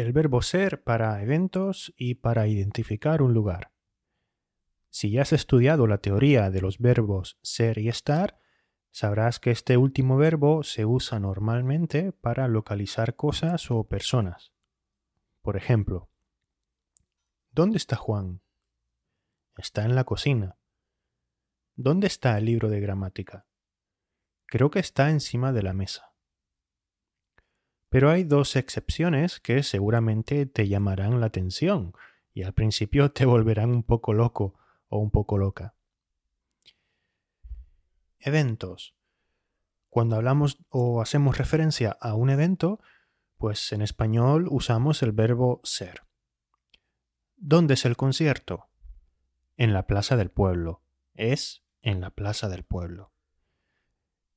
el verbo ser para eventos y para identificar un lugar. Si ya has estudiado la teoría de los verbos ser y estar, sabrás que este último verbo se usa normalmente para localizar cosas o personas. Por ejemplo, ¿dónde está Juan? Está en la cocina. ¿Dónde está el libro de gramática? Creo que está encima de la mesa. Pero hay dos excepciones que seguramente te llamarán la atención y al principio te volverán un poco loco o un poco loca. Eventos. Cuando hablamos o hacemos referencia a un evento, pues en español usamos el verbo ser. ¿Dónde es el concierto? En la plaza del pueblo. Es en la plaza del pueblo.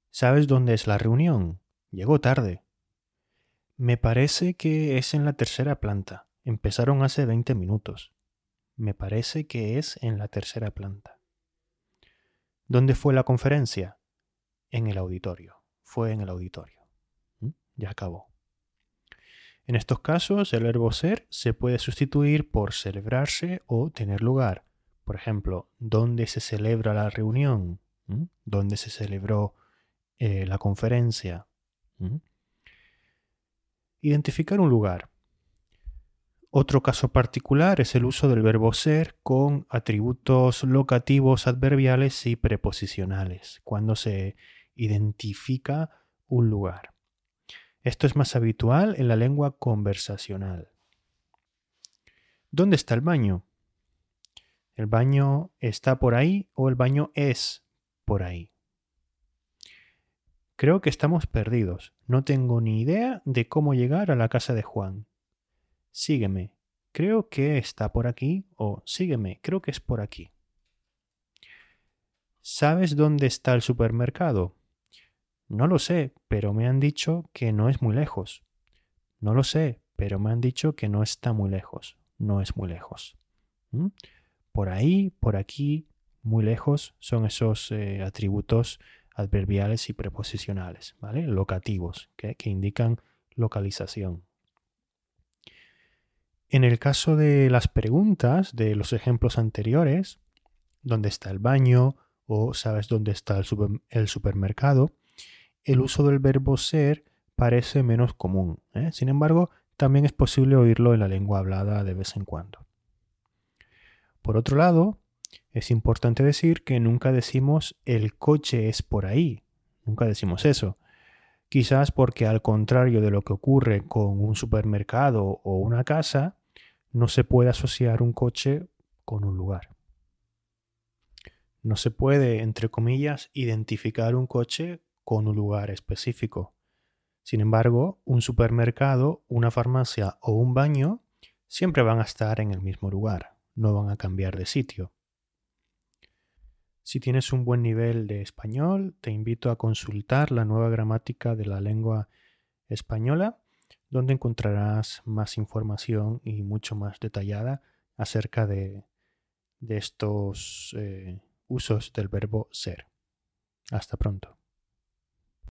¿Sabes dónde es la reunión? Llegó tarde. Me parece que es en la tercera planta. Empezaron hace 20 minutos. Me parece que es en la tercera planta. ¿Dónde fue la conferencia? En el auditorio. Fue en el auditorio. ¿Mm? Ya acabó. En estos casos, el verbo ser se puede sustituir por celebrarse o tener lugar. Por ejemplo, ¿dónde se celebra la reunión? ¿Mm? ¿Dónde se celebró eh, la conferencia. Identificar un lugar. Otro caso particular es el uso del verbo ser con atributos locativos adverbiales y preposicionales, cuando se identifica un lugar. Esto es más habitual en la lengua conversacional. ¿Dónde está el baño? ¿El baño está por ahí o el baño es por ahí? Creo que estamos perdidos. No tengo ni idea de cómo llegar a la casa de Juan. Sígueme. Creo que está por aquí o sígueme. Creo que es por aquí. ¿Sabes dónde está el supermercado? No lo sé, pero me han dicho que no es muy lejos. No lo sé, pero me han dicho que no está muy lejos. No es muy lejos. ¿Mm? Por ahí, por aquí, muy lejos son esos eh, atributos adverbiales y preposicionales, ¿vale? Locativos, que indican localización. En el caso de las preguntas de los ejemplos anteriores, ¿dónde está el baño? o ¿sabes dónde está el, supermercado? El uso del verbo ser parece menos común. ¿eh? Sin embargo, también es posible oírlo en la lengua hablada de vez en cuando. Por otro lado, es importante decir que nunca decimos el coche es por ahí. Nunca decimos eso. Quizás porque al contrario de lo que ocurre con un supermercado o una casa, no se puede asociar un coche con un lugar. No se puede, entre comillas, identificar un coche con un lugar específico. Sin embargo, un supermercado, una farmacia o un baño siempre van a estar en el mismo lugar, no van a cambiar de sitio. Si tienes un buen nivel de español, te invito a consultar la nueva gramática de la lengua española, donde encontrarás más información y mucho más detallada acerca de, estos eh, usos del verbo ser. Hasta pronto.